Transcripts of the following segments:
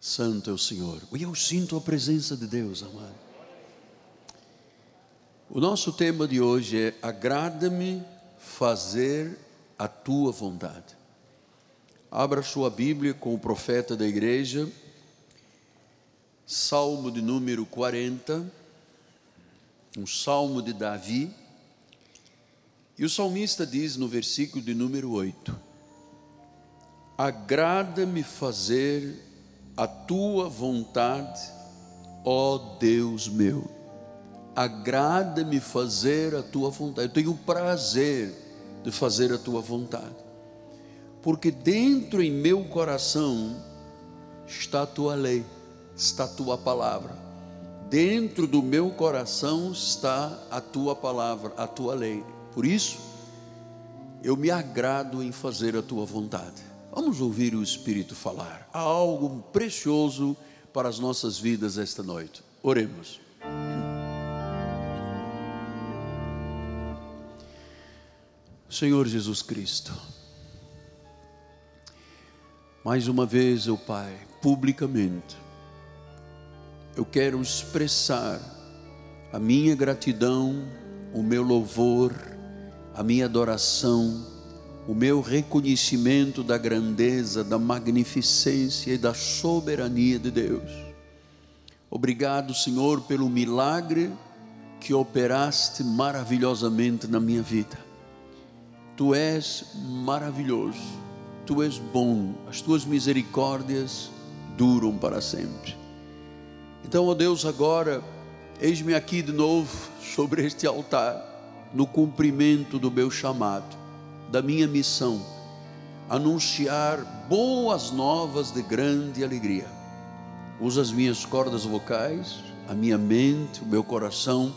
Santo é o Senhor. E eu sinto a presença de Deus, amado. O nosso tema de hoje é: agrada-me fazer a tua vontade. Abra sua Bíblia com o profeta da igreja, Salmo de número 40, um salmo de Davi. E o salmista diz no versículo de número 8: Agrada-me fazer a tua vontade, ó Deus meu. Agrada-me fazer a tua vontade. Eu tenho prazer de fazer a tua vontade. Porque dentro em meu coração está a tua lei, está a tua palavra. Dentro do meu coração está a tua palavra, a tua lei. Por isso, eu me agrado em fazer a tua vontade. Vamos ouvir o Espírito falar. Há algo precioso para as nossas vidas esta noite. Oremos. Senhor Jesus Cristo, mais uma vez, eu Pai, publicamente, eu quero expressar a minha gratidão, o meu louvor, a minha adoração o meu reconhecimento da grandeza, da magnificência e da soberania de Deus. Obrigado, Senhor, pelo milagre que operaste maravilhosamente na minha vida. Tu és maravilhoso, tu és bom, as tuas misericórdias duram para sempre. Então, ó Deus, agora, eis-me aqui de novo sobre este altar, no cumprimento do meu chamado da minha missão, anunciar boas novas de grande alegria. Usa as minhas cordas vocais, a minha mente, o meu coração,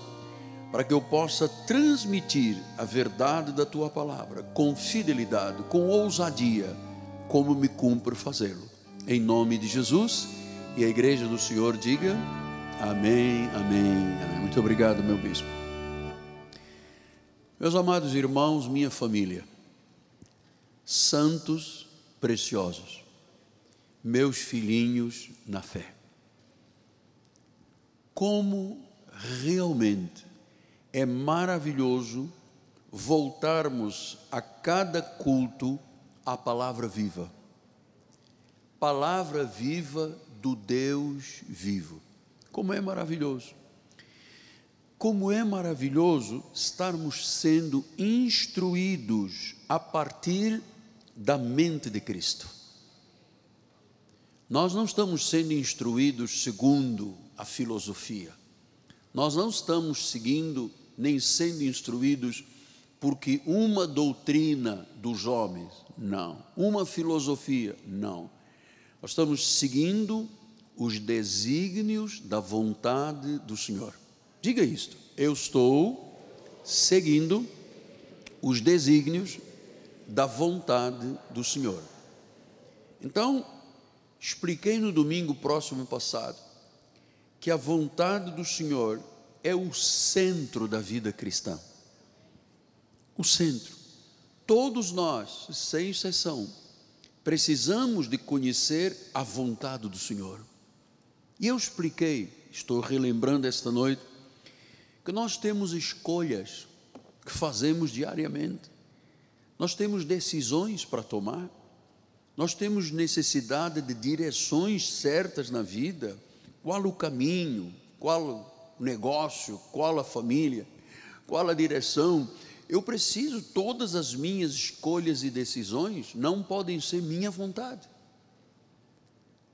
para que eu possa transmitir a verdade da tua palavra com fidelidade, com ousadia, como me cumpre fazê-lo. Em nome de Jesus e a igreja do Senhor diga: Amém, amém, amém. Muito obrigado, meu bispo. Meus amados irmãos, minha família, santos preciosos, meus filhinhos na fé. Como realmente é maravilhoso voltarmos a cada culto à palavra viva. Palavra viva do Deus vivo. Como é maravilhoso. Como é maravilhoso estarmos sendo instruídos a partir da mente de Cristo. Nós não estamos sendo instruídos segundo a filosofia. Nós não estamos seguindo nem sendo instruídos porque uma doutrina dos homens, não. Uma filosofia, não. Nós estamos seguindo os desígnios da vontade do Senhor. Diga isto. Eu estou seguindo os desígnios da vontade do Senhor. Então, expliquei no domingo próximo passado que a vontade do Senhor é o centro da vida cristã. O centro. Todos nós, sem exceção, precisamos de conhecer a vontade do Senhor. E eu expliquei, estou relembrando esta noite, que nós temos escolhas que fazemos diariamente. Nós temos decisões para tomar, nós temos necessidade de direções certas na vida. Qual o caminho, qual o negócio, qual a família, qual a direção. Eu preciso, todas as minhas escolhas e decisões não podem ser minha vontade.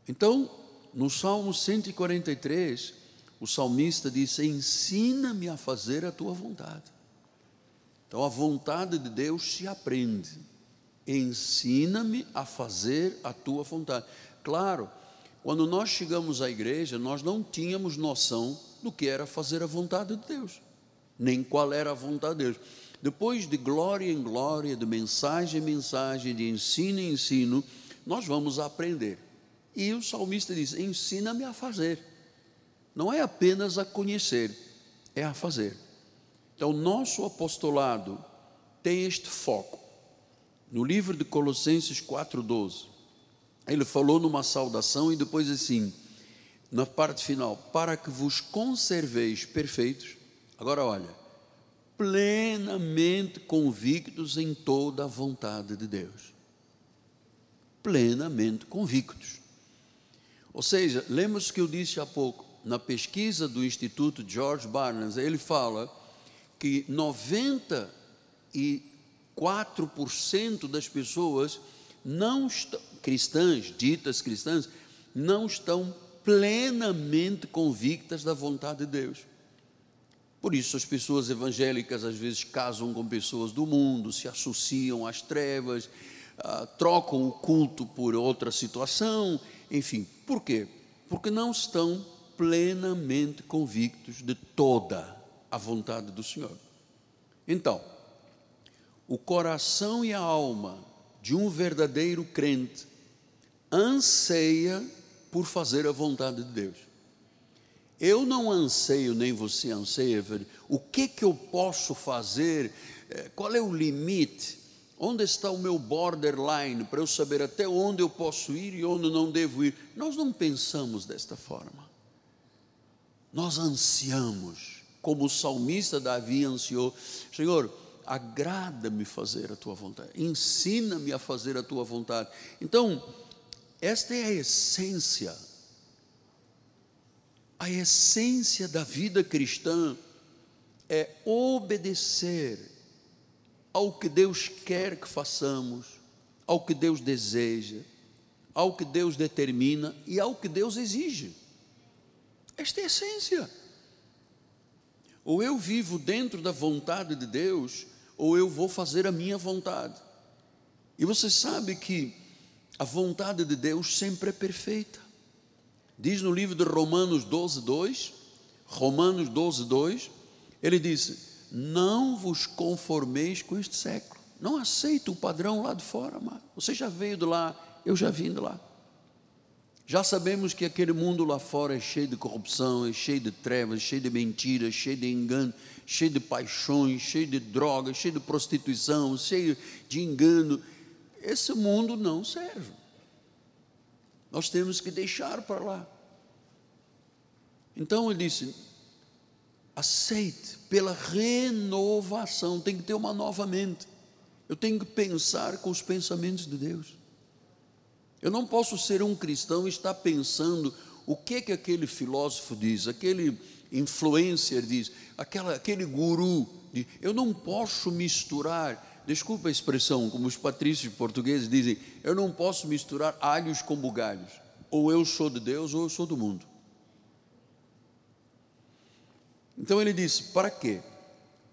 Então, no Salmo 143, o salmista disse: Ensina-me a fazer a tua vontade. Então a vontade de Deus se aprende. Ensina-me a fazer a tua vontade. Claro, quando nós chegamos à igreja, nós não tínhamos noção do que era fazer a vontade de Deus, nem qual era a vontade de Deus. Depois de glória em glória, de mensagem em mensagem, de ensino em ensino, nós vamos aprender. E o salmista diz: ensina-me a fazer. Não é apenas a conhecer, é a fazer. Então, nosso apostolado tem este foco. No livro de Colossenses 4,12, Ele falou numa saudação e depois assim, na parte final, para que vos conserveis perfeitos. Agora olha, plenamente convictos em toda a vontade de Deus. Plenamente convictos. Ou seja, lembra-se que eu disse há pouco, na pesquisa do Instituto George Barnes, ele fala que 94% das pessoas não cristãs, ditas cristãs, não estão plenamente convictas da vontade de Deus. Por isso, as pessoas evangélicas às vezes casam com pessoas do mundo, se associam às trevas, ah, trocam o culto por outra situação, enfim. Por quê? Porque não estão plenamente convictos de toda a vontade do Senhor. Então, o coração e a alma de um verdadeiro crente anseia por fazer a vontade de Deus. Eu não anseio, nem você anseia, o que que eu posso fazer, eh, qual é o limite, onde está o meu borderline, para eu saber até onde eu posso ir e onde não devo ir. Nós não pensamos desta forma. Nós ansiamos, como o salmista Davi ansiou, Senhor, agrada-me fazer a tua vontade, ensina-me a fazer a tua vontade. Então, esta é a essência, a essência da vida cristã é obedecer ao que Deus quer que façamos, ao que Deus deseja, ao que Deus determina e ao que Deus exige. Esta é a essência. Ou eu vivo dentro da vontade de Deus, ou eu vou fazer a minha vontade. E você sabe que a vontade de Deus sempre é perfeita. Diz no livro de Romanos 12, 2, Romanos 12, 2, ele disse: Não vos conformeis com este século. Não aceito o padrão lá de fora, amado. Você já veio de lá, eu já vim de lá. Já sabemos que aquele mundo lá fora é cheio de corrupção, é cheio de trevas, cheio de mentiras, cheio de engano, cheio de paixões, cheio de drogas, cheio de prostituição, cheio de engano. Esse mundo não serve. Nós temos que deixar para lá. Então ele disse: aceite pela renovação, tem que ter uma nova mente. Eu tenho que pensar com os pensamentos de Deus. Eu não posso ser um cristão e estar pensando o que que aquele filósofo diz, aquele influencer diz, aquela, aquele guru diz. Eu não posso misturar, desculpa a expressão, como os patrícios portugueses dizem, eu não posso misturar alhos com bugalhos. Ou eu sou de Deus ou eu sou do mundo. Então ele diz: para quê?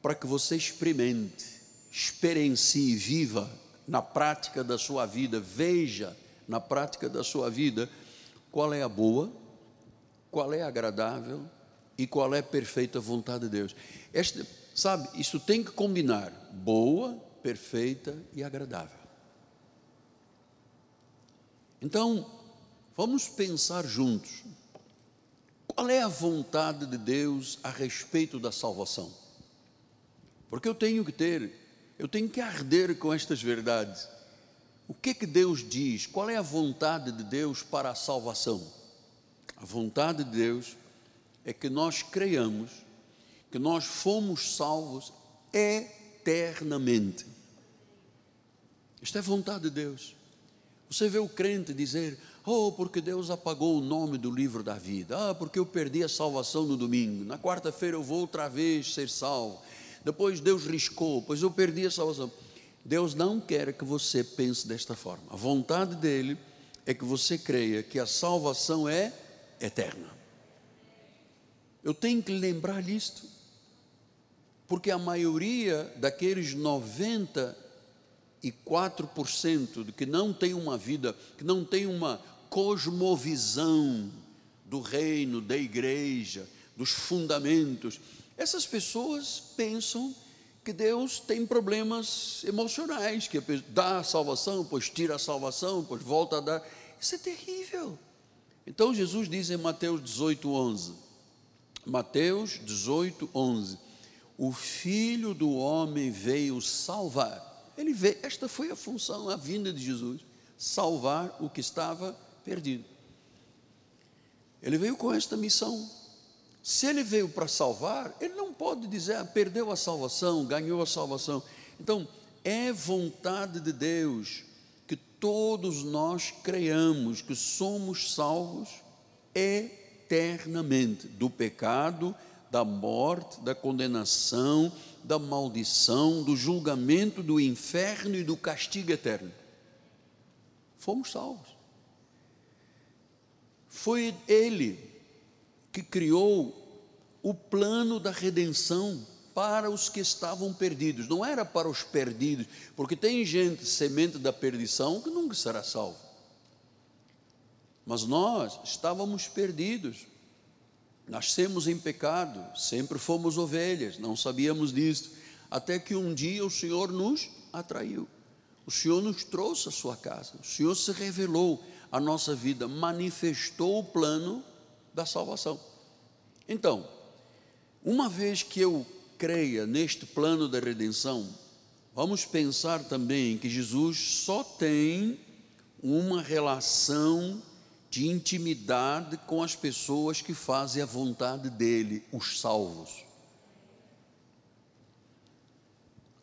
Para que você experimente, experiencie, viva na prática da sua vida, veja na prática da sua vida qual é a boa, qual é a agradável e qual é a perfeita vontade de Deus. Este, sabe, isso tem que combinar boa, perfeita e agradável. Então, vamos pensar juntos. Qual é a vontade de Deus a respeito da salvação? Porque eu tenho que ter, eu tenho que arder com estas verdades. O que que Deus diz? Qual é a vontade de Deus para a salvação? A vontade de Deus é que nós creiamos que nós fomos salvos eternamente. Isto é vontade de Deus. Você vê o crente dizer: Oh, porque Deus apagou o nome do livro da vida. Ah, porque eu perdi a salvação no domingo. Na quarta-feira eu vou outra vez ser salvo. Depois Deus riscou, pois eu perdi a salvação. Deus não quer que você pense desta forma. A vontade dele é que você creia que a salvação é eterna. Eu tenho que lembrar disto, porque a maioria daqueles 94% de que não tem uma vida, que não tem uma cosmovisão do reino, da igreja, dos fundamentos, essas pessoas pensam que Deus tem problemas emocionais, que dá a salvação, pois tira a salvação, pois volta a dar. Isso é terrível. Então Jesus diz em Mateus 18, 11, Mateus 18, 11, o Filho do Homem veio salvar. Ele veio, esta foi a função, a vinda de Jesus, salvar o que estava perdido. Ele veio com esta missão. Se ele veio para salvar, ele não pode dizer, ah, perdeu a salvação, ganhou a salvação. Então, é vontade de Deus que todos nós creiamos que somos salvos eternamente do pecado, da morte, da condenação, da maldição, do julgamento, do inferno e do castigo eterno. Fomos salvos. Foi Ele que criou o plano da redenção para os que estavam perdidos, não era para os perdidos, porque tem gente semente da perdição que nunca será salvo. Mas nós estávamos perdidos, nascemos em pecado, sempre fomos ovelhas, não sabíamos disso, até que um dia o Senhor nos atraiu, o Senhor nos trouxe à sua casa, o Senhor se revelou à nossa vida, manifestou o plano da salvação. Então, uma vez que eu creia neste plano da redenção, vamos pensar também que Jesus só tem uma relação de intimidade com as pessoas que fazem a vontade dele, os salvos.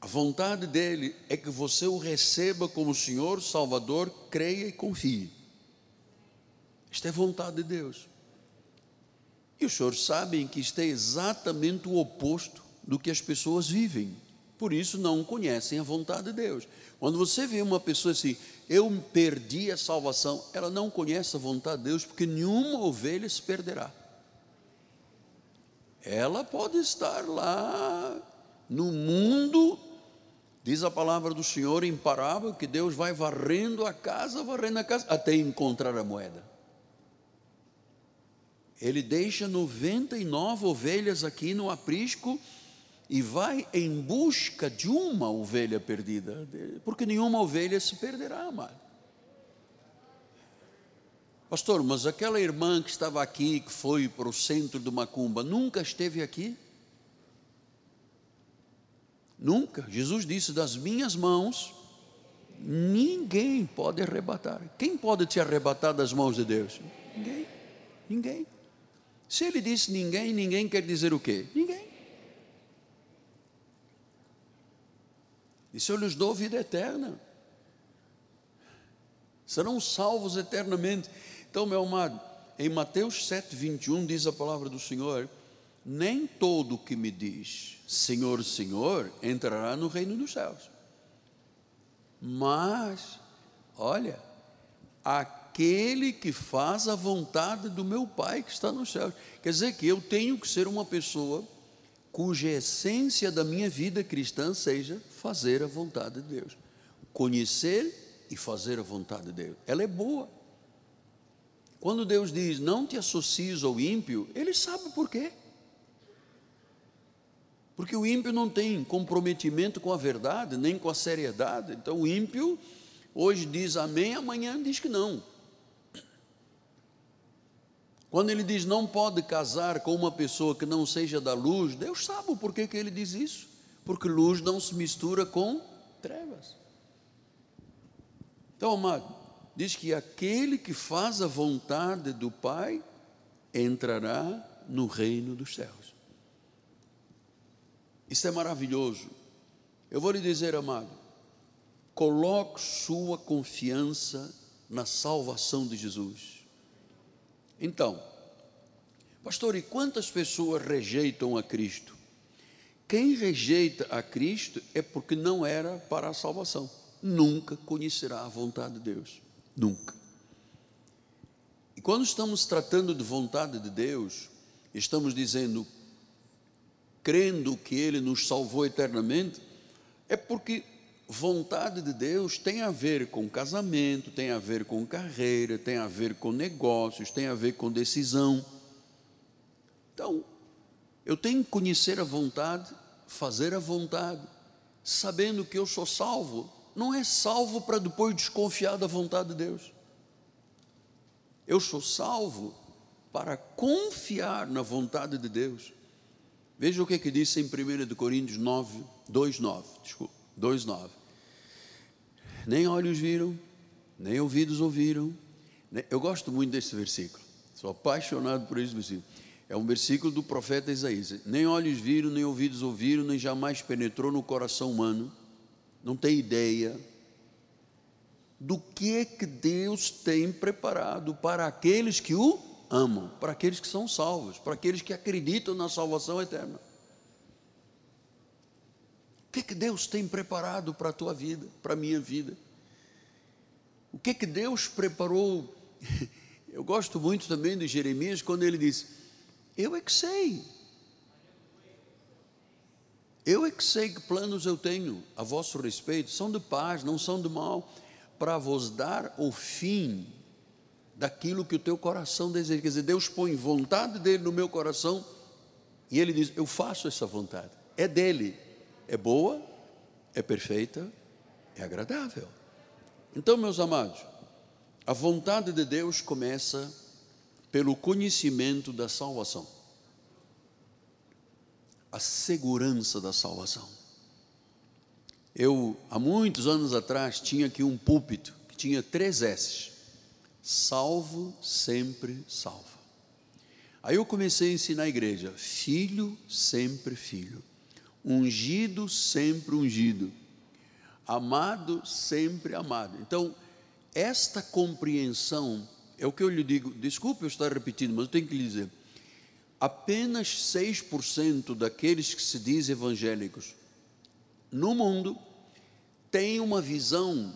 A vontade dele é que você o receba como Senhor, Salvador, creia e confie. Esta é vontade de Deus. E os senhores sabem que isto é exatamente o oposto do que as pessoas vivem. Por isso não conhecem a vontade de Deus. Quando você vê uma pessoa assim, eu perdi a salvação, ela não conhece a vontade de Deus, porque nenhuma ovelha se perderá. Ela pode estar lá no mundo, diz a palavra do Senhor imparável, que Deus vai varrendo a casa, varrendo a casa, até encontrar a moeda. Ele deixa 99 ovelhas aqui no aprisco e vai em busca de uma ovelha perdida, porque nenhuma ovelha se perderá, amado. Pastor, mas aquela irmã que estava aqui, que foi para o centro de Macumba, nunca esteve aqui? Nunca. Jesus disse: Das minhas mãos, ninguém pode arrebatar. Quem pode te arrebatar das mãos de Deus? Ninguém. Ninguém. Se ele disse ninguém, ninguém quer dizer o quê? Ninguém. Disse: Eu lhes dou vida eterna. Serão salvos eternamente. Então, meu amado, em Mateus 7, 21, diz a palavra do Senhor: Nem todo que me diz Senhor, Senhor, entrará no reino dos céus. Mas, olha, aquele que faz a vontade do meu Pai que está nos céus. Quer dizer que eu tenho que ser uma pessoa cuja essência da minha vida cristã seja fazer a vontade de Deus. Conhecer e fazer a vontade de Deus. Ela é boa. Quando Deus diz não te associes ao ímpio, ele sabe por quê. Porque o ímpio não tem comprometimento com a verdade, nem com a seriedade. Então o ímpio hoje diz amém, amanhã diz que não. Quando ele diz não pode casar com uma pessoa que não seja da luz, Deus sabe por que, que ele diz isso. Porque luz não se mistura com trevas. Então, amado, diz que aquele que faz a vontade do Pai entrará no reino dos céus. Isso é maravilhoso. Eu vou lhe dizer, amado, coloque sua confiança na salvação de Jesus. Então, pastor, e quantas pessoas rejeitam a Cristo? Quem rejeita a Cristo é porque não era para a salvação. Nunca conhecerá a vontade de Deus. Nunca. E quando estamos tratando de vontade de Deus, estamos dizendo, crendo que Ele nos salvou eternamente, é porque vontade de Deus tem a ver com casamento, tem a ver com carreira, tem a ver com negócios, tem a ver com decisão. Então, eu tenho que conhecer a vontade, fazer a vontade, sabendo que eu sou salvo. Não é salvo para depois desconfiar da vontade de Deus. Eu sou salvo para confiar na vontade de Deus. Veja o que, é que disse em 1 Coríntios 9, 2, 9, desculpa, 2, 9 nem olhos viram, nem ouvidos ouviram. Eu gosto muito desse versículo, sou apaixonado por esse versículo. É um versículo do profeta Isaías: Nem olhos viram, nem ouvidos ouviram, nem jamais penetrou no coração humano, não tem ideia do que é que Deus tem preparado para aqueles que o amam, para aqueles que são salvos, para aqueles que acreditam na salvação eterna. O que que Deus tem preparado para a tua vida, para a minha vida? O que que Deus preparou? Eu gosto muito também de Jeremias quando ele diz: Eu é que sei. Eu é que sei que planos eu tenho a vosso respeito, são de paz, não são de mal, para vos dar o fim daquilo que o teu coração deseja. Quer dizer, Deus põe vontade dele no meu coração e ele diz: Eu faço essa vontade. É dele. É boa, é perfeita, é agradável. Então, meus amados, a vontade de Deus começa pelo conhecimento da salvação, a segurança da salvação. Eu, há muitos anos atrás, tinha aqui um púlpito que tinha três S's: salvo, sempre salvo. Aí eu comecei a ensinar a igreja: filho, sempre filho, ungido, sempre ungido, amado, sempre amado. Então, esta compreensão é o que eu lhe digo. Desculpe eu estar repetindo, mas eu tenho que lhe dizer: apenas 6% daqueles que se dizem evangélicos no mundo tem uma visão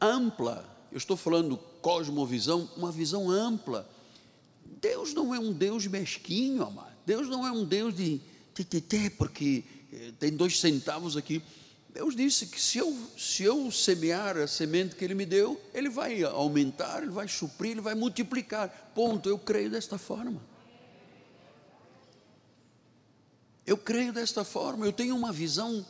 ampla. Eu estou falando cosmovisão, uma visão ampla. Deus não é um Deus mesquinho, amado. Deus não é um Deus de porque tem dois centavos aqui. Deus disse que se eu, se eu semear a semente que Ele me deu, Ele vai aumentar, Ele vai suprir, Ele vai multiplicar. Ponto. Eu creio desta forma. Eu creio desta forma. Eu tenho uma visão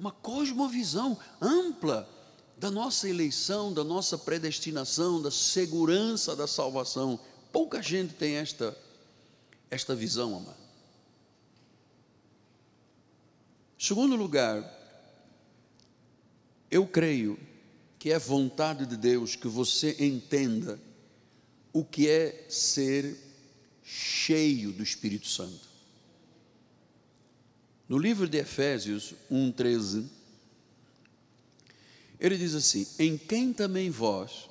uma cosmovisão ampla da nossa eleição, da nossa predestinação, da segurança da salvação. Pouca gente tem esta, esta visão, amado. Segundo lugar, eu creio que é vontade de Deus que você entenda o que é ser cheio do Espírito Santo. No livro de Efésios 1,13, ele diz assim: Em quem também vós,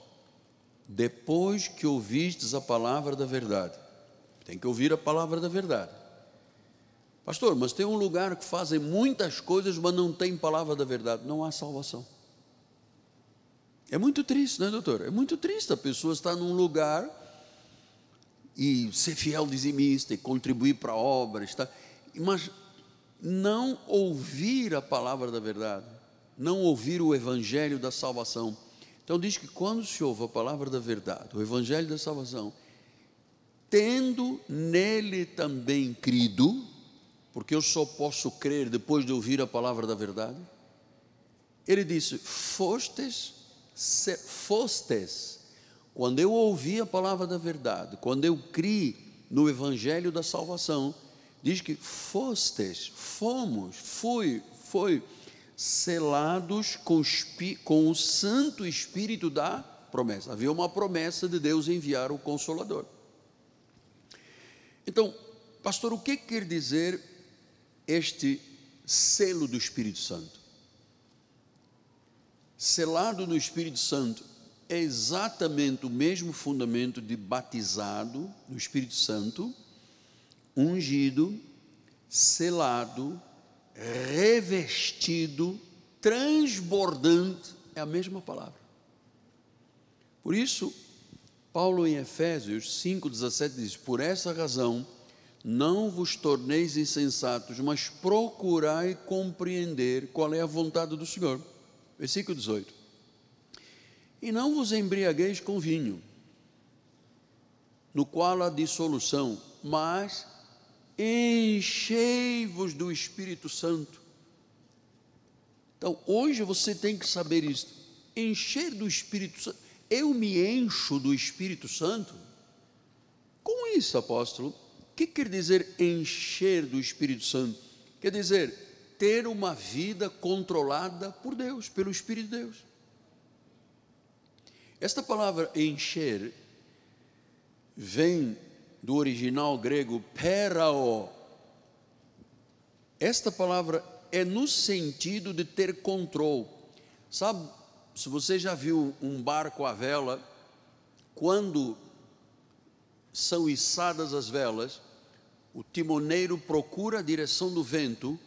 depois que ouvistes a palavra da verdade, tem que ouvir a palavra da verdade. Pastor, mas tem um lugar que fazem muitas coisas, mas não tem palavra da verdade, não há salvação. É muito triste, não é, doutor? É muito triste a pessoa estar num lugar e ser fiel dizimista e contribuir para a obra, está, mas não ouvir a palavra da verdade, não ouvir o evangelho da salvação. Então diz que quando se ouve a palavra da verdade, o evangelho da salvação, tendo nele também crido, porque eu só posso crer depois de ouvir a palavra da verdade. Ele disse: Fostes, se, fostes, quando eu ouvi a palavra da verdade, quando eu criei no evangelho da salvação, diz que fostes, fomos, fui, foi selados com, com o Santo Espírito da promessa. Havia uma promessa de Deus enviar o Consolador. Então, pastor, o que quer dizer este selo do Espírito Santo? Selado no Espírito Santo é exatamente o mesmo fundamento de batizado no Espírito Santo ungido, selado, revestido, transbordante, é a mesma palavra. Por isso, Paulo em Efésios 5,17 diz: Por essa razão, não vos torneis insensatos, mas procurai compreender qual é a vontade do Senhor. Versículo 18. E não vos embriagueis com vinho, no qual há dissolução, mas enchei-vos do Espírito Santo. Então, hoje você tem que saber isso. Encher do Espírito Santo. Eu me encho do Espírito Santo? Com isso, apóstolo, que quer dizer encher do Espírito Santo? Quer dizer, ter uma vida controlada por Deus, pelo Espírito de Deus. Esta palavra encher vem do original grego perao. Esta palavra é no sentido de ter controle. Sabe, se você já viu um barco à vela, quando são içadas as velas, o timoneiro procura a direção do vento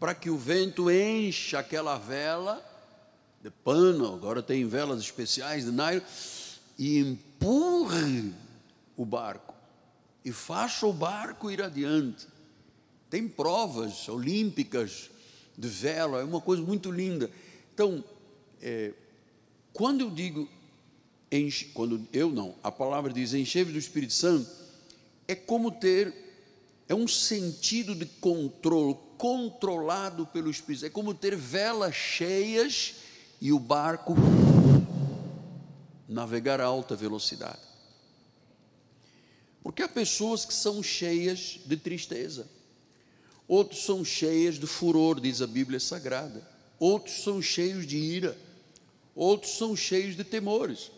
para que o vento encha aquela vela de pano, agora tem velas especiais de nylon, e empurre o barco e faça o barco ir adiante. Tem provas olímpicas de vela, é uma coisa muito linda. Então, é, quando eu digo, enche, quando eu não, a palavra diz encheve do Espírito Santo, é como ter, é um sentido de controle, controlado pelo Espírito, é como ter velas cheias e o barco navegar a alta velocidade. Porque há pessoas que são cheias de tristeza, outros são cheias de furor, diz a Bíblia Sagrada, outros são cheios de ira, outros são cheios de temores.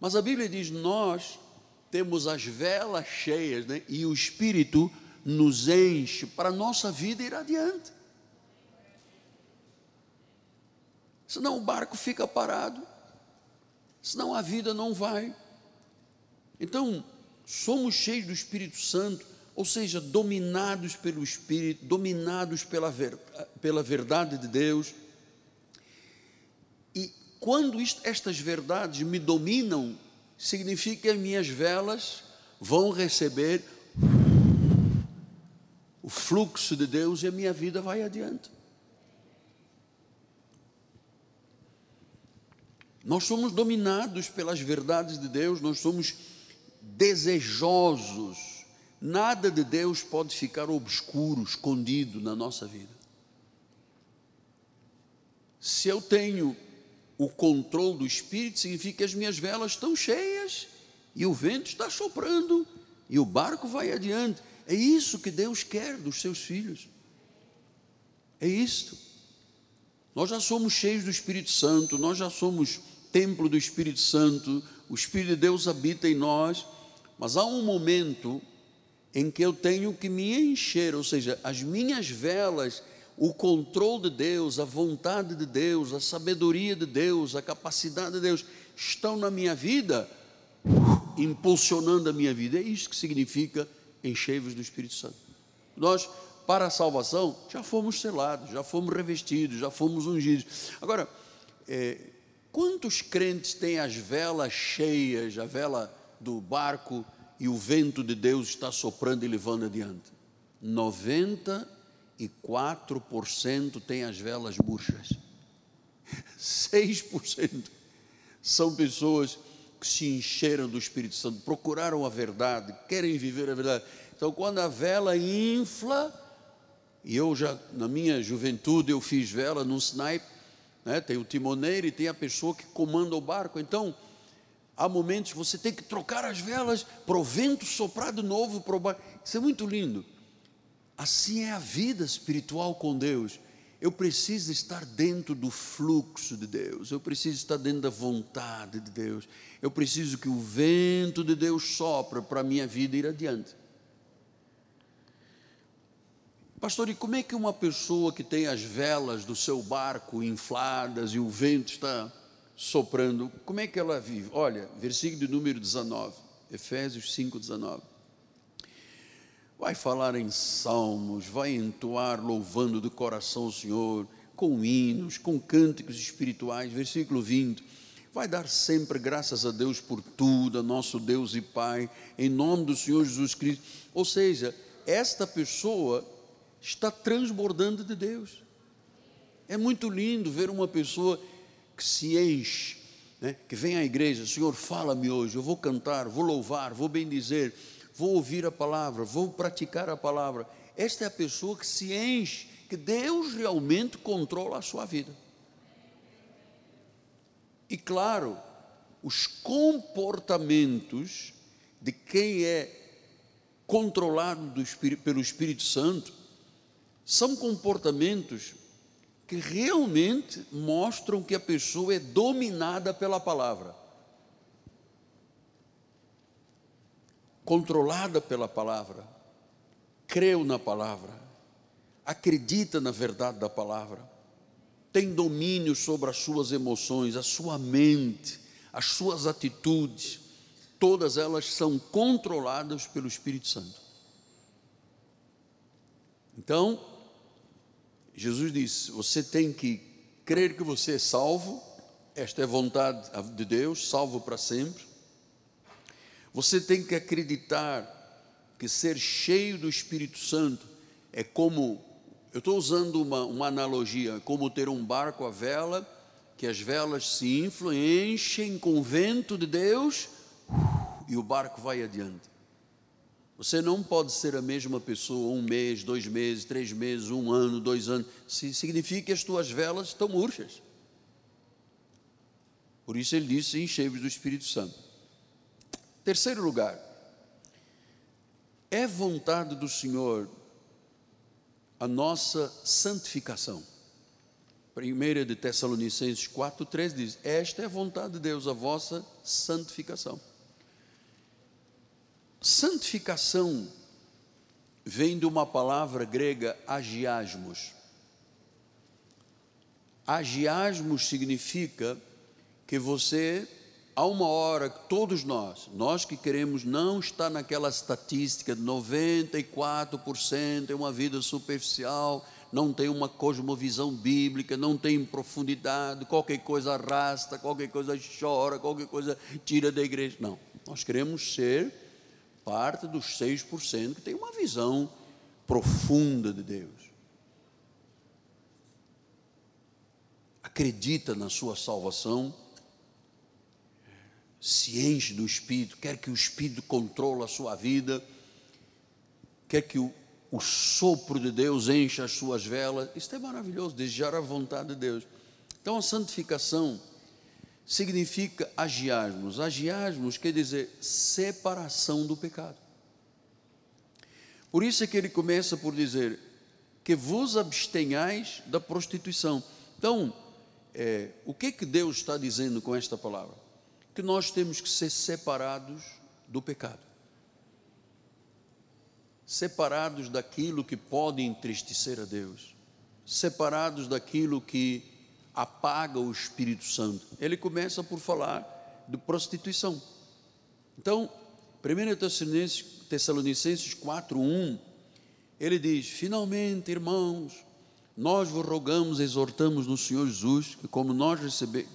Mas a Bíblia diz: nós temos as velas cheias né? e o Espírito nos enche para a nossa vida ir adiante. senão o barco fica parado, senão a vida não vai. Então, somos cheios do Espírito Santo, ou seja, dominados pelo Espírito, dominados pela, ver, pela verdade de Deus. E quando isto, estas verdades me dominam, significa que as minhas velas vão receber o fluxo de Deus e a minha vida vai adiante. Nós somos dominados pelas verdades de Deus, nós somos desejosos. Nada de Deus pode ficar obscuro, escondido na nossa vida. Se eu tenho o controle do Espírito, significa que as minhas velas estão cheias e o vento está soprando e o barco vai adiante. É isso que Deus quer dos seus filhos. É isto. Nós já somos cheios do Espírito Santo, nós já somos templo do Espírito Santo, o Espírito de Deus habita em nós, mas há um momento em que eu tenho que me encher, ou seja, as minhas velas, o controle de Deus, a vontade de Deus, a sabedoria de Deus, a capacidade de Deus estão na minha vida, impulsionando a minha vida. É isso que significa encher-vos do Espírito Santo. Nós, para a salvação, já fomos selados, já fomos revestidos, já fomos ungidos. Agora, é, Quantos crentes têm as velas cheias, a vela do barco e o vento de Deus está soprando e levando adiante? 94% têm as velas murchas. 6% são pessoas que se encheram do Espírito Santo, procuraram a verdade, querem viver a verdade. Então, quando a vela infla, e eu já, na minha juventude, eu fiz vela num snipe, né? tem o timoneiro e tem a pessoa que comanda o barco. Então, há momentos que você tem que trocar as velas para o vento soprar de novo para o barco. Isso é muito lindo. Assim é a vida espiritual com Deus. Eu preciso estar dentro do fluxo de Deus, eu preciso estar dentro da vontade de Deus, eu preciso que o vento de Deus sopre para a minha vida ir adiante. Pastor, e como é que uma pessoa que tem as velas do seu barco infladas e o vento está soprando, como é que ela vive? Olha, versículo número 19, Efésios 5, 19. Vai falar em salmos, vai entoar louvando do coração o Senhor, com hinos, com cânticos espirituais, versículo 20 vai dar sempre graças a Deus por tudo, a nosso Deus e Pai, em nome do Senhor Jesus Cristo. Ou seja, esta pessoa está transbordando de Deus. É muito lindo ver uma pessoa que se enche, né, que vem à igreja, Senhor, fala-me hoje, eu vou cantar, vou louvar, vou bendizer, vou ouvir a palavra, vou praticar a palavra. Esta é a pessoa que se enche, que Deus realmente controla a sua vida. E claro, os comportamentos de quem é controlado Espírito, pelo Espírito Santo são comportamentos que realmente mostram que a pessoa é dominada pela palavra, controlada pela palavra, creu na palavra, acredita na verdade da palavra, tem domínio sobre as suas emoções, a sua mente, as suas atitudes, todas elas são controladas pelo Espírito Santo. Então, Jesus disse: você tem que crer que você é salvo, esta é vontade de Deus, salvo para sempre. Você tem que acreditar que ser cheio do Espírito Santo é como, eu estou usando uma, uma analogia, como ter um barco à vela, que as velas se inflam, enchem com o vento de Deus e o barco vai adiante. Você não pode ser a mesma pessoa um mês, dois meses, três meses, um ano, dois anos. Significa que as tuas velas estão murchas. Por isso ele disse: enchei-vos do Espírito Santo. Terceiro lugar, é vontade do Senhor a nossa santificação. 1 de Tessalonicenses 4, 3 diz: Esta é a vontade de Deus, a vossa santificação. Santificação vem de uma palavra grega agiasmos. Agiasmos significa que você, há uma hora, todos nós, nós que queremos não estar naquela estatística de 94% é uma vida superficial, não tem uma cosmovisão bíblica, não tem profundidade, qualquer coisa arrasta, qualquer coisa chora, qualquer coisa tira da igreja. Não, nós queremos ser parte dos 6% que tem uma visão profunda de Deus. Acredita na sua salvação, se enche do Espírito, quer que o Espírito controle a sua vida, quer que o, o sopro de Deus encha as suas velas. Isso é maravilhoso, desejar a vontade de Deus. Então a santificação significa agiasmos. Agiasmos quer dizer separação do pecado. Por isso é que ele começa por dizer que vos abstenhais da prostituição. Então, é, o que que Deus está dizendo com esta palavra? Que nós temos que ser separados do pecado. Separados daquilo que pode entristecer a Deus. Separados daquilo que apaga o Espírito Santo. Ele começa por falar de prostituição. Então, 1 Tessalonicenses, Tessalonicenses 4:1, ele diz: "Finalmente, irmãos, nós vos rogamos, exortamos no Senhor Jesus, que como nós receber,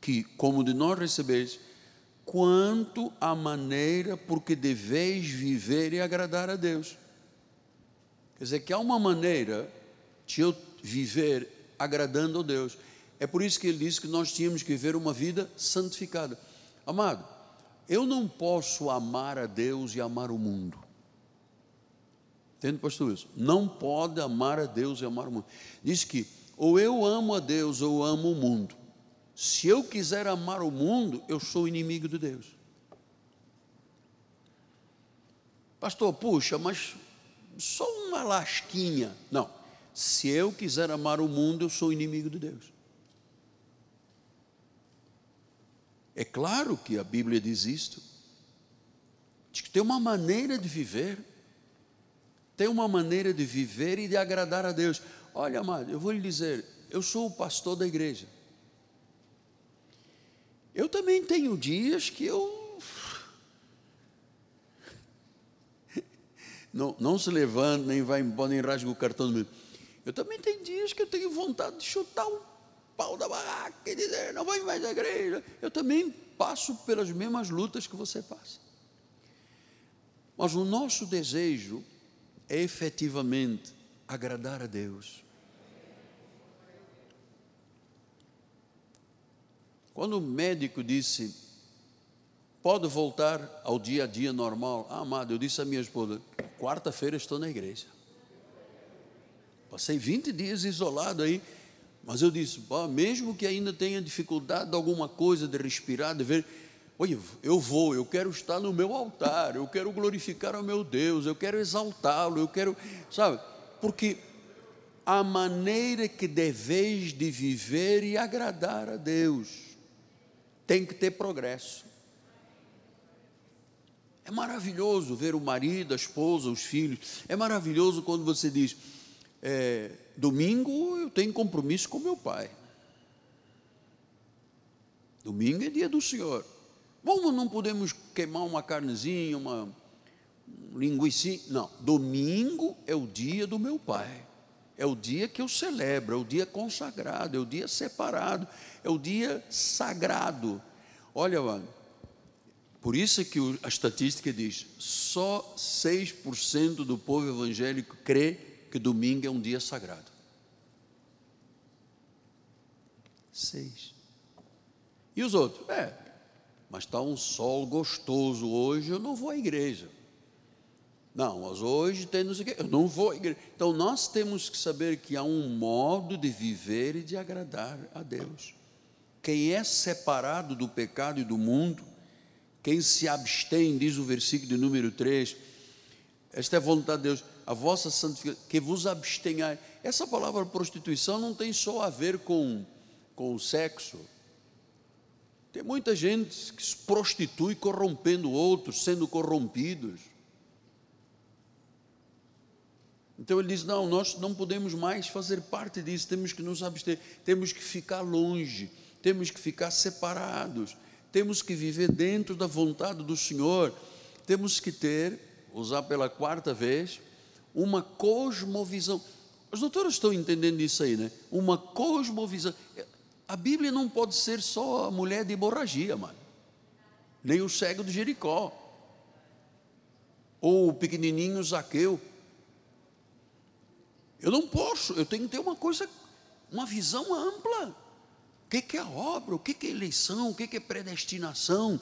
que como de nós recebeis, quanto à maneira porque deveis viver e agradar a Deus." Quer dizer que há uma maneira de eu viver agradando a Deus. É por isso que ele disse que nós tínhamos que viver uma vida santificada. Amado, eu não posso amar a Deus e amar o mundo. Entende, pastor isso? Não pode amar a Deus e amar o mundo. Diz que ou eu amo a Deus ou eu amo o mundo. Se eu quiser amar o mundo, eu sou inimigo de Deus. Pastor, puxa, mas só uma lasquinha. Não. Se eu quiser amar o mundo, eu sou inimigo de Deus. É claro que a Bíblia diz isto. Diz que tem uma maneira de viver. Tem uma maneira de viver e de agradar a Deus. Olha, amado, eu vou lhe dizer, eu sou o pastor da igreja. Eu também tenho dias que eu. Não, não se levanta, nem vai embora, nem rasga o cartão do meu. Eu também tenho dias que eu tenho vontade de chutar o pau da barraca e dizer, não vou mais à igreja. Eu também passo pelas mesmas lutas que você passa. Mas o nosso desejo é efetivamente agradar a Deus. Quando o médico disse, pode voltar ao dia a dia normal, ah, amado, eu disse à minha esposa, quarta-feira estou na igreja. Passei 20 dias isolado aí, mas eu disse, mesmo que ainda tenha dificuldade de alguma coisa de respirar, de ver, olha, eu vou, eu quero estar no meu altar, eu quero glorificar o meu Deus, eu quero exaltá-lo, eu quero, sabe? Porque a maneira que deveis de viver e agradar a Deus. Tem que ter progresso. É maravilhoso ver o marido, a esposa, os filhos. É maravilhoso quando você diz: é, domingo eu tenho compromisso com meu pai. Domingo é dia do Senhor. Bom, não podemos queimar uma carnezinha, uma linguiça. Não, domingo é o dia do meu pai. É o dia que eu celebro, é o dia consagrado, é o dia separado, é o dia sagrado. Olha, mano, por isso é que a estatística diz: só 6% do povo evangélico crê que domingo é um dia sagrado. Seis. E os outros? É, mas está um sol gostoso hoje, eu não vou à igreja. Não, mas hoje tem não sei o quê, eu não vou à igreja. Então nós temos que saber que há um modo de viver e de agradar a Deus. Quem é separado do pecado e do mundo, quem se abstém, diz o versículo de número 3, esta é a vontade de Deus, a vossa santificação, que vos abstenhai. Essa palavra prostituição não tem só a ver com, com o sexo. Tem muita gente que se prostitui corrompendo outros, sendo corrompidos. Então ele diz: não, nós não podemos mais fazer parte disso, temos que nos abster, temos que ficar longe, temos que ficar separados temos que viver dentro da vontade do Senhor, temos que ter, usar pela quarta vez, uma cosmovisão. Os doutores estão entendendo isso aí, né? Uma cosmovisão. A Bíblia não pode ser só a mulher de hemorragia, mano. Nem o cego de Jericó. Ou o pequenininho Zaqueu. Eu não posso, eu tenho que ter uma coisa, uma visão ampla. O que é obra? O que é eleição? O que é predestinação?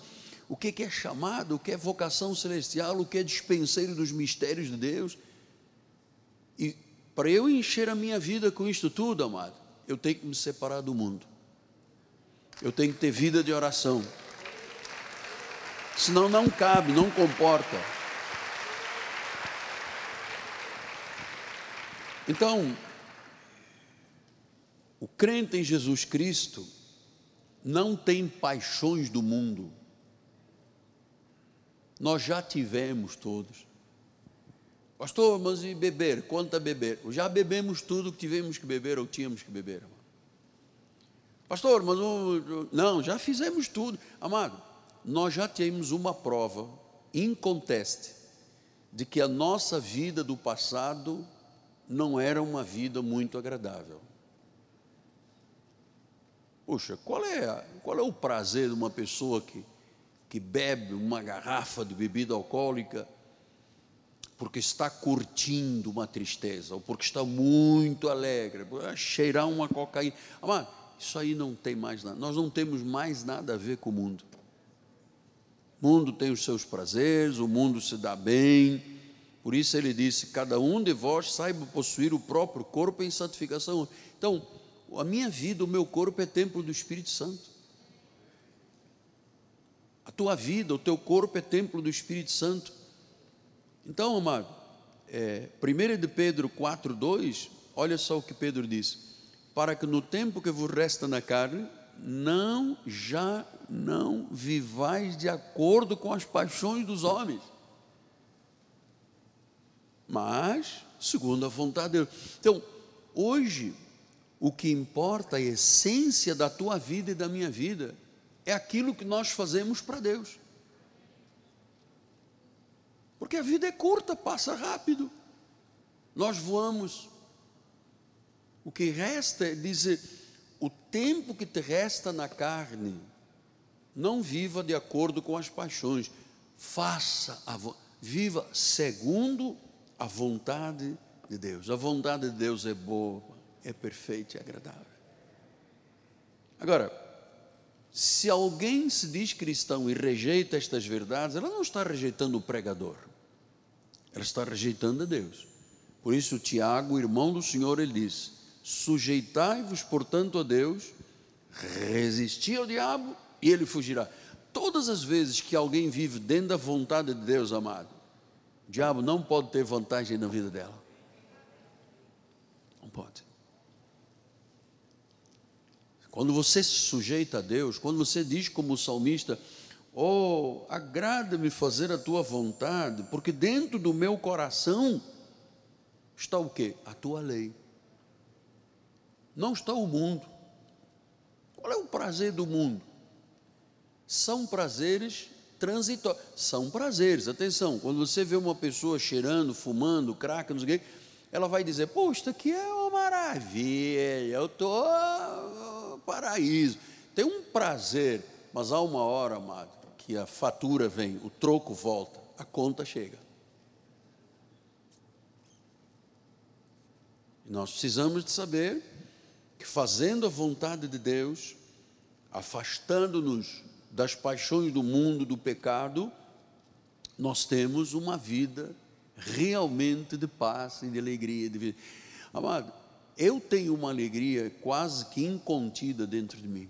O que é chamado? O que é vocação celestial? O que é dispenseiro dos mistérios de Deus? E para eu encher a minha vida com isto tudo, amado, eu tenho que me separar do mundo. Eu tenho que ter vida de oração. Senão não cabe, não comporta. Então, o crente em Jesus Cristo não tem paixões do mundo. Nós já tivemos todos. Pastor, mas e beber? Quanto a beber? Já bebemos tudo que tivemos que beber ou tínhamos que beber. Pastor, mas não, já fizemos tudo. Amado, nós já temos uma prova inconteste de que a nossa vida do passado não era uma vida muito agradável. Puxa, qual é, qual é o prazer de uma pessoa que, que bebe uma garrafa de bebida alcoólica porque está curtindo uma tristeza, ou porque está muito alegre, cheirar uma cocaína. Mas isso aí não tem mais nada, nós não temos mais nada a ver com o mundo. O mundo tem os seus prazeres, o mundo se dá bem, por isso ele disse: cada um de vós saiba possuir o próprio corpo em santificação. Então, a minha vida, o meu corpo é templo do Espírito Santo. A tua vida, o teu corpo é templo do Espírito Santo. Então, amado, é, 1 de Pedro 4, 2, olha só o que Pedro diz: para que no tempo que vos resta na carne, não já não vivais de acordo com as paixões dos homens, mas segundo a vontade de Deus. Então, hoje o que importa, a essência da tua vida e da minha vida, é aquilo que nós fazemos para Deus. Porque a vida é curta, passa rápido. Nós voamos. O que resta é dizer: o tempo que te resta na carne, não viva de acordo com as paixões, faça a viva segundo a vontade de Deus. A vontade de Deus é boa, é perfeita e agradável. Agora, se alguém se diz cristão e rejeita estas verdades, ela não está rejeitando o pregador, ela está rejeitando a Deus. Por isso, Tiago, irmão do Senhor, ele diz: Sujeitai-vos, portanto, a Deus, resisti ao diabo e ele fugirá. Todas as vezes que alguém vive dentro da vontade de Deus, amado, o diabo não pode ter vantagem na vida dela pode. Quando você se sujeita a Deus, quando você diz como o salmista, oh, agrada-me fazer a tua vontade, porque dentro do meu coração está o quê? A tua lei. Não está o mundo. Qual é o prazer do mundo? São prazeres transitórios. São prazeres, atenção, quando você vê uma pessoa cheirando, fumando, crack, não sei o quê, ela vai dizer, isto aqui é uma maravilha, eu estou paraíso. Tem um prazer, mas há uma hora, amado, que a fatura vem, o troco volta, a conta chega. E nós precisamos de saber que fazendo a vontade de Deus, afastando-nos das paixões do mundo, do pecado, nós temos uma vida realmente de paz e de alegria. De vida. Amado, eu tenho uma alegria quase que incontida dentro de mim.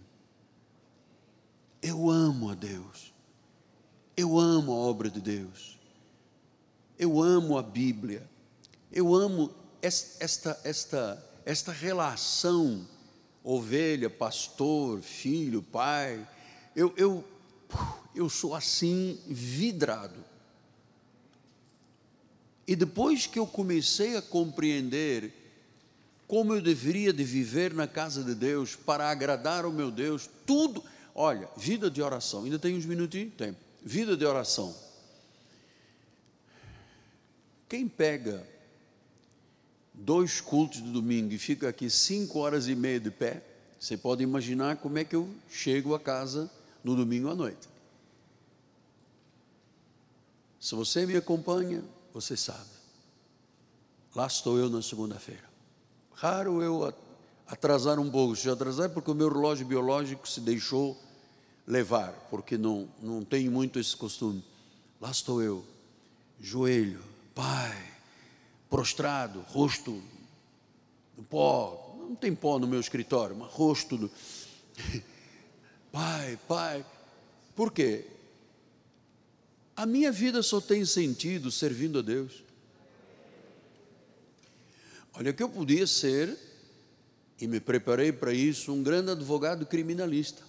Eu amo a Deus. Eu amo a obra de Deus. Eu amo a Bíblia. Eu amo esta, esta, esta relação ovelha, pastor, filho, pai. Eu, eu, eu sou assim vidrado. E depois que eu comecei a compreender como eu deveria de viver na casa de Deus para agradar o meu Deus, tudo, olha, vida de oração, ainda tem uns minutinhos? Tem. Vida de oração. Quem pega dois cultos de domingo e fica aqui cinco horas e meia de pé, você pode imaginar como é que eu chego a casa no domingo à noite. Se você me acompanha, você sabe. Lá estou eu na segunda-feira. Raro eu atrasar um pouco. Se atrasar é porque o meu relógio biológico se deixou levar, porque não, não tenho muito esse costume. Lá estou eu, joelho, pai, prostrado, rosto no pó. Não tem pó no meu escritório, mas rosto do. Pai, pai. Por quê? A minha vida só tem sentido servindo a Deus. Olha que eu podia ser, e me preparei para isso, um grande advogado criminalista.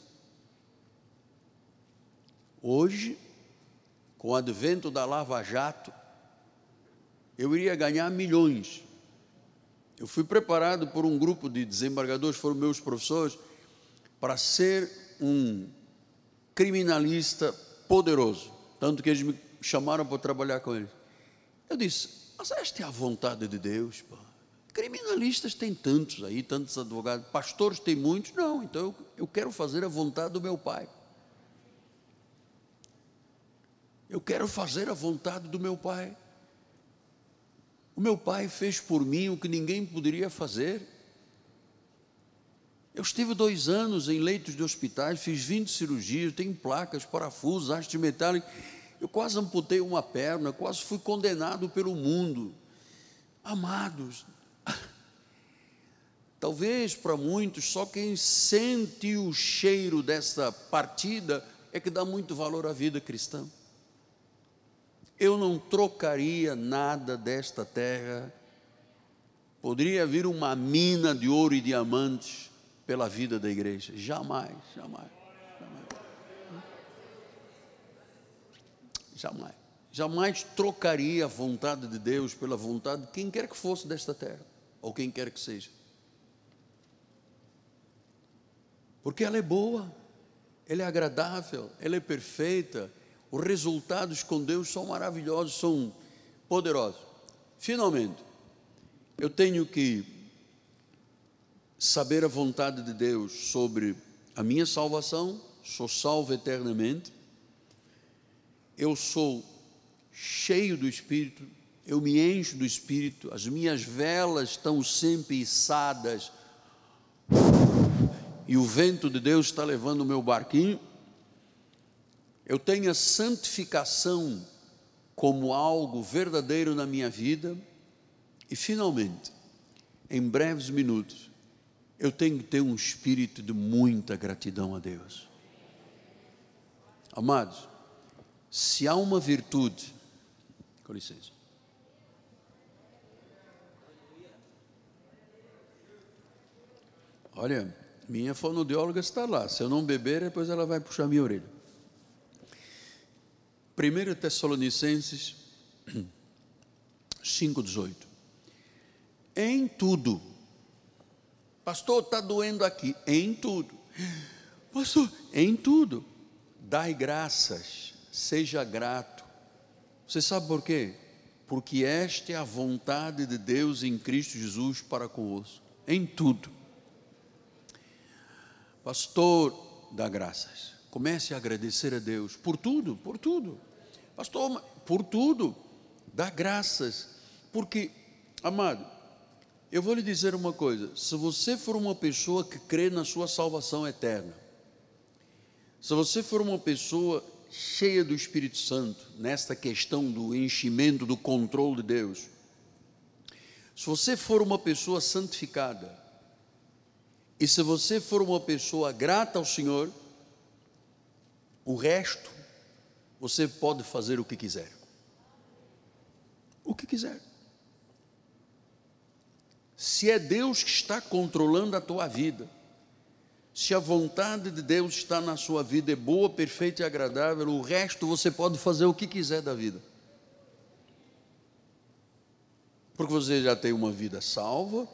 Hoje, com o advento da Lava Jato, eu iria ganhar milhões. Eu fui preparado por um grupo de desembargadores, foram meus professores, para ser um criminalista poderoso. Tanto que eles me chamaram para trabalhar com eles. Eu disse: Mas esta é a vontade de Deus, pá. Criminalistas tem tantos aí, tantos advogados, pastores tem muitos, não, então eu, eu quero fazer a vontade do meu pai. Eu quero fazer a vontade do meu pai. O meu pai fez por mim o que ninguém poderia fazer. Eu estive dois anos em leitos de hospitais, fiz 20 cirurgias, tenho placas, parafusos, haste metálicos. Eu quase amputei uma perna, quase fui condenado pelo mundo. Amados, Talvez para muitos, só quem sente o cheiro dessa partida é que dá muito valor à vida cristã. Eu não trocaria nada desta terra. Poderia vir uma mina de ouro e diamantes pela vida da igreja. Jamais, jamais, jamais. Jamais. Jamais trocaria a vontade de Deus pela vontade de quem quer que fosse desta terra, ou quem quer que seja. Porque ela é boa, ela é agradável, ela é perfeita, os resultados com Deus são maravilhosos, são poderosos. Finalmente, eu tenho que saber a vontade de Deus sobre a minha salvação, sou salvo eternamente, eu sou cheio do Espírito, eu me encho do Espírito, as minhas velas estão sempre içadas e o vento de Deus está levando o meu barquinho, eu tenho a santificação como algo verdadeiro na minha vida, e finalmente, em breves minutos, eu tenho que ter um espírito de muita gratidão a Deus. Amados, se há uma virtude, com licença, Olha, minha fonoaudióloga está lá. Se eu não beber, depois ela vai puxar minha orelha. 1 Tessalonicenses 5,18. Em tudo. Pastor, está doendo aqui. Em tudo. Pastor, em tudo. Dai graças, seja grato. Você sabe por quê? Porque esta é a vontade de Deus em Cristo Jesus para convosco. Em tudo. Pastor, dá graças. Comece a agradecer a Deus por tudo, por tudo. Pastor, por tudo. Dá graças. Porque, amado, eu vou lhe dizer uma coisa: se você for uma pessoa que crê na sua salvação eterna, se você for uma pessoa cheia do Espírito Santo, nesta questão do enchimento, do controle de Deus, se você for uma pessoa santificada, e se você for uma pessoa grata ao Senhor, o resto você pode fazer o que quiser. O que quiser. Se é Deus que está controlando a tua vida, se a vontade de Deus está na sua vida, é boa, perfeita e agradável, o resto você pode fazer o que quiser da vida. Porque você já tem uma vida salva,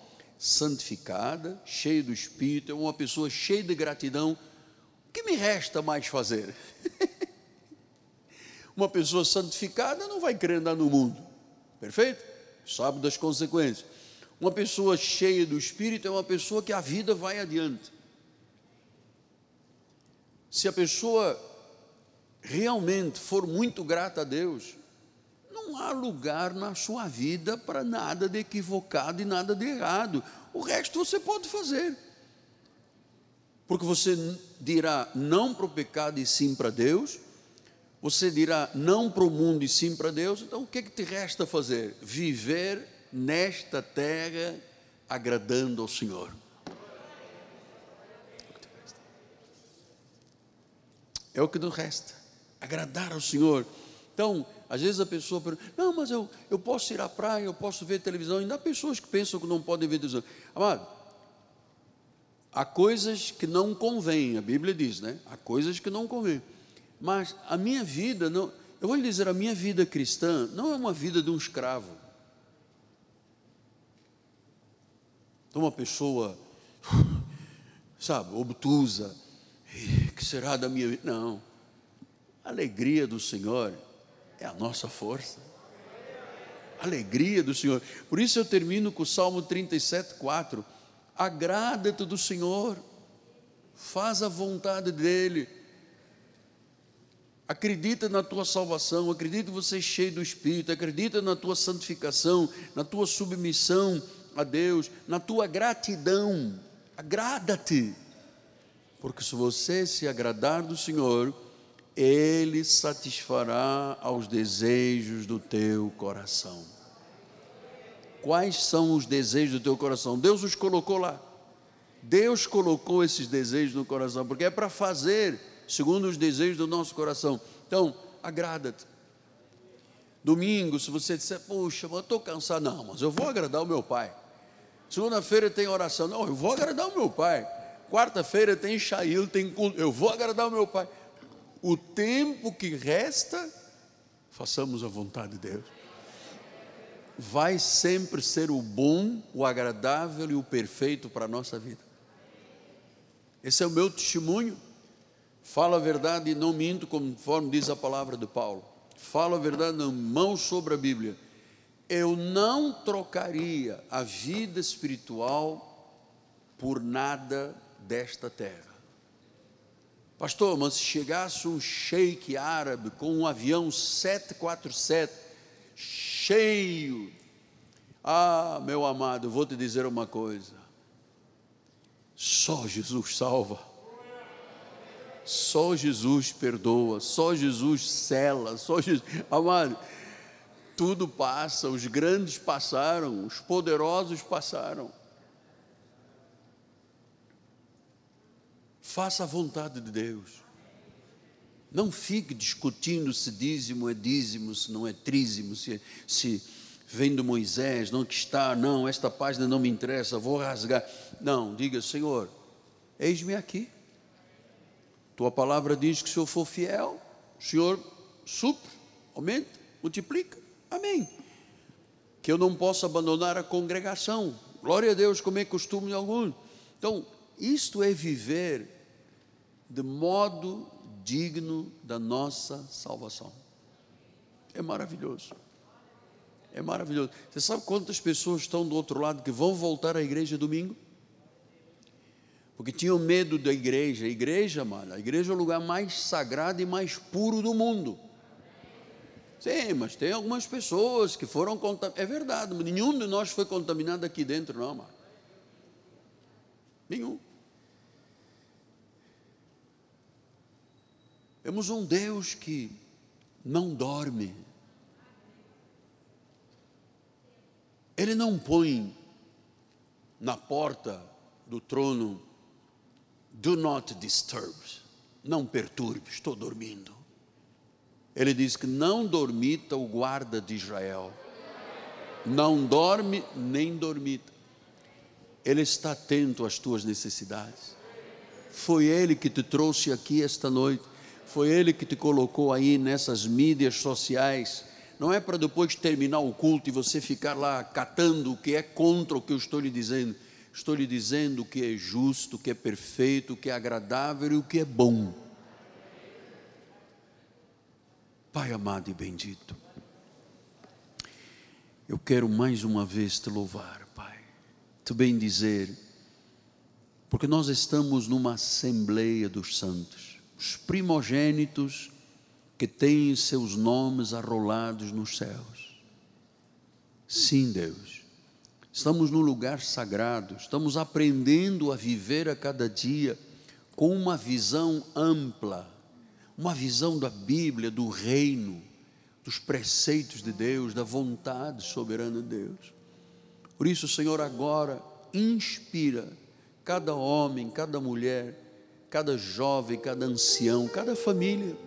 santificada, cheia do Espírito, é uma pessoa cheia de gratidão. O que me resta mais fazer? Uma pessoa santificada não vai querer andar no mundo, perfeito? Sabe das consequências. Uma pessoa cheia do Espírito é uma pessoa que a vida vai adiante. Se a pessoa realmente for muito grata a Deus, não há lugar na sua vida para nada de equivocado e nada de errado. O resto você pode fazer. Porque você dirá não para o pecado e sim para Deus, você dirá não para o mundo e sim para Deus, então o que, é que te resta fazer? Viver nesta terra agradando ao Senhor. É o que nos resta, agradar ao Senhor. Então, às vezes a pessoa pergunta, não, mas eu, eu posso ir à praia, eu posso ver televisão. Ainda há pessoas que pensam que não podem ver televisão. Amado, há coisas que não convêm, a Bíblia diz, né? Há coisas que não convêm. Mas a minha vida, não, eu vou lhe dizer, a minha vida cristã não é uma vida de um escravo. De uma pessoa, sabe, obtusa, que será da minha vida? Não. A alegria do Senhor é a nossa força. Alegria do Senhor. Por isso eu termino com o Salmo 37, 4. Agrada-te do Senhor, faz a vontade dEle Acredita na tua salvação, acredita que você é cheio do Espírito, acredita na tua santificação, na tua submissão a Deus, na tua gratidão. Agrada-te, porque se você se agradar do Senhor, Ele satisfará aos desejos do teu coração. Quais são os desejos do teu coração? Deus os colocou lá. Deus colocou esses desejos no coração, porque é para fazer segundo os desejos do nosso coração. Então, agrada-te. Domingo, se você disser, puxa, eu estou cansado, não, mas eu vou agradar o meu pai. Segunda-feira tem oração, não, eu vou agradar o meu pai. Quarta-feira tem Shail, tem culto, eu vou agradar o meu pai. O tempo que resta, façamos a vontade de Deus. Vai sempre ser o bom, o agradável e o perfeito para a nossa vida. Esse é o meu testemunho. Fala a verdade e não minto, conforme diz a palavra de Paulo. Fala a verdade, não mão sobre a Bíblia. Eu não trocaria a vida espiritual por nada desta terra. Pastor, mas se chegasse um sheik árabe com um avião 747 cheio, ah, meu amado, vou te dizer uma coisa: só Jesus salva. Só Jesus perdoa, só Jesus cela, só Jesus. Amado, tudo passa, os grandes passaram, os poderosos passaram. Faça a vontade de Deus. Não fique discutindo se dízimo é dízimo, se não é trízimo, se, se vem de Moisés, não que está, não, esta página não me interessa, vou rasgar. Não, diga, Senhor, eis-me aqui. Tua palavra diz que se eu for fiel, o Senhor supre, aumenta, multiplica. Amém. Que eu não possa abandonar a congregação. Glória a Deus, como é costume de alguns. Então, isto é viver de modo digno da nossa salvação. É maravilhoso. É maravilhoso. Você sabe quantas pessoas estão do outro lado que vão voltar à igreja domingo? Porque tinham medo da igreja. A igreja, mano, a igreja é o lugar mais sagrado e mais puro do mundo. Sim, mas tem algumas pessoas que foram contaminadas. É verdade, nenhum de nós foi contaminado aqui dentro, não, mano. Nenhum. Temos um Deus que não dorme. Ele não põe na porta do trono, do not disturb, não perturbe, estou dormindo. Ele diz que não dormita o guarda de Israel, não dorme nem dormita. Ele está atento às tuas necessidades. Foi Ele que te trouxe aqui esta noite, foi Ele que te colocou aí nessas mídias sociais não é para depois terminar o culto e você ficar lá catando o que é contra o que eu estou lhe dizendo. Estou lhe dizendo o que é justo, o que é perfeito, o que é agradável e o que é bom. Pai amado e bendito, eu quero mais uma vez te louvar, Pai, te bem dizer, porque nós estamos numa assembleia dos santos, os primogênitos que têm seus nomes arrolados nos céus. Sim, Deus. Estamos num lugar sagrado, estamos aprendendo a viver a cada dia com uma visão ampla, uma visão da Bíblia, do reino, dos preceitos de Deus, da vontade soberana de Deus. Por isso, Senhor, agora inspira cada homem, cada mulher, cada jovem, cada ancião, cada família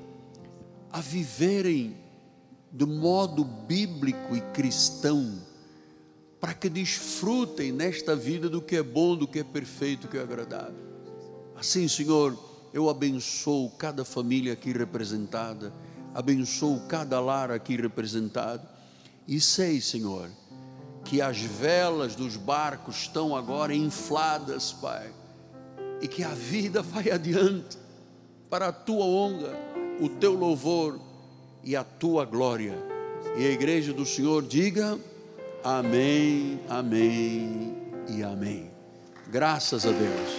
a viverem de modo bíblico e cristão, para que desfrutem nesta vida do que é bom, do que é perfeito, do que é agradável. Assim, Senhor, eu abençoo cada família aqui representada, abençoo cada lar aqui representado, e sei, Senhor, que as velas dos barcos estão agora infladas, Pai, e que a vida vai adiante para a tua honra o teu louvor e a tua glória. E a igreja do Senhor diga: Amém, Amém e Amém. Graças a Deus.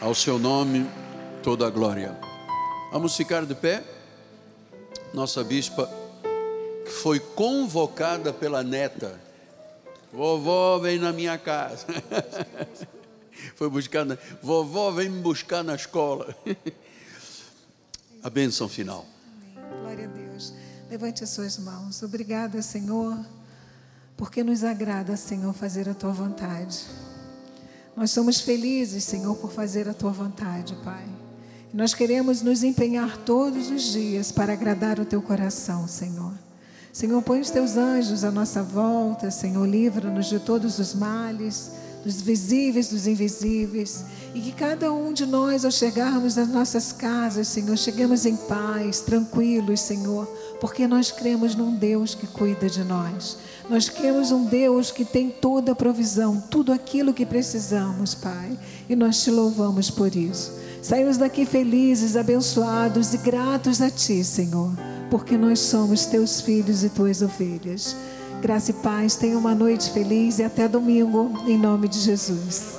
Ao seu nome, toda a glória. Vamos ficar de pé. Nossa bispa, foi convocada pela neta Vovó vem na minha casa. Foi buscar, na... vovó vem me buscar na escola. A bênção final. Glória a Deus. Levante as suas mãos. Obrigada, Senhor, porque nos agrada, Senhor, fazer a tua vontade. Nós somos felizes, Senhor, por fazer a tua vontade, Pai. Nós queremos nos empenhar todos os dias para agradar o teu coração, Senhor. Senhor, põe os teus anjos à nossa volta, Senhor, livra-nos de todos os males, dos visíveis, dos invisíveis, e que cada um de nós, ao chegarmos às nossas casas, Senhor, cheguemos em paz, tranquilos, Senhor, porque nós cremos num Deus que cuida de nós. Nós cremos um Deus que tem toda a provisão, tudo aquilo que precisamos, Pai, e nós te louvamos por isso. Saímos daqui felizes, abençoados e gratos a Ti, Senhor porque nós somos teus filhos e tuas ovelhas. Graça e paz, tenha uma noite feliz e até domingo, em nome de Jesus.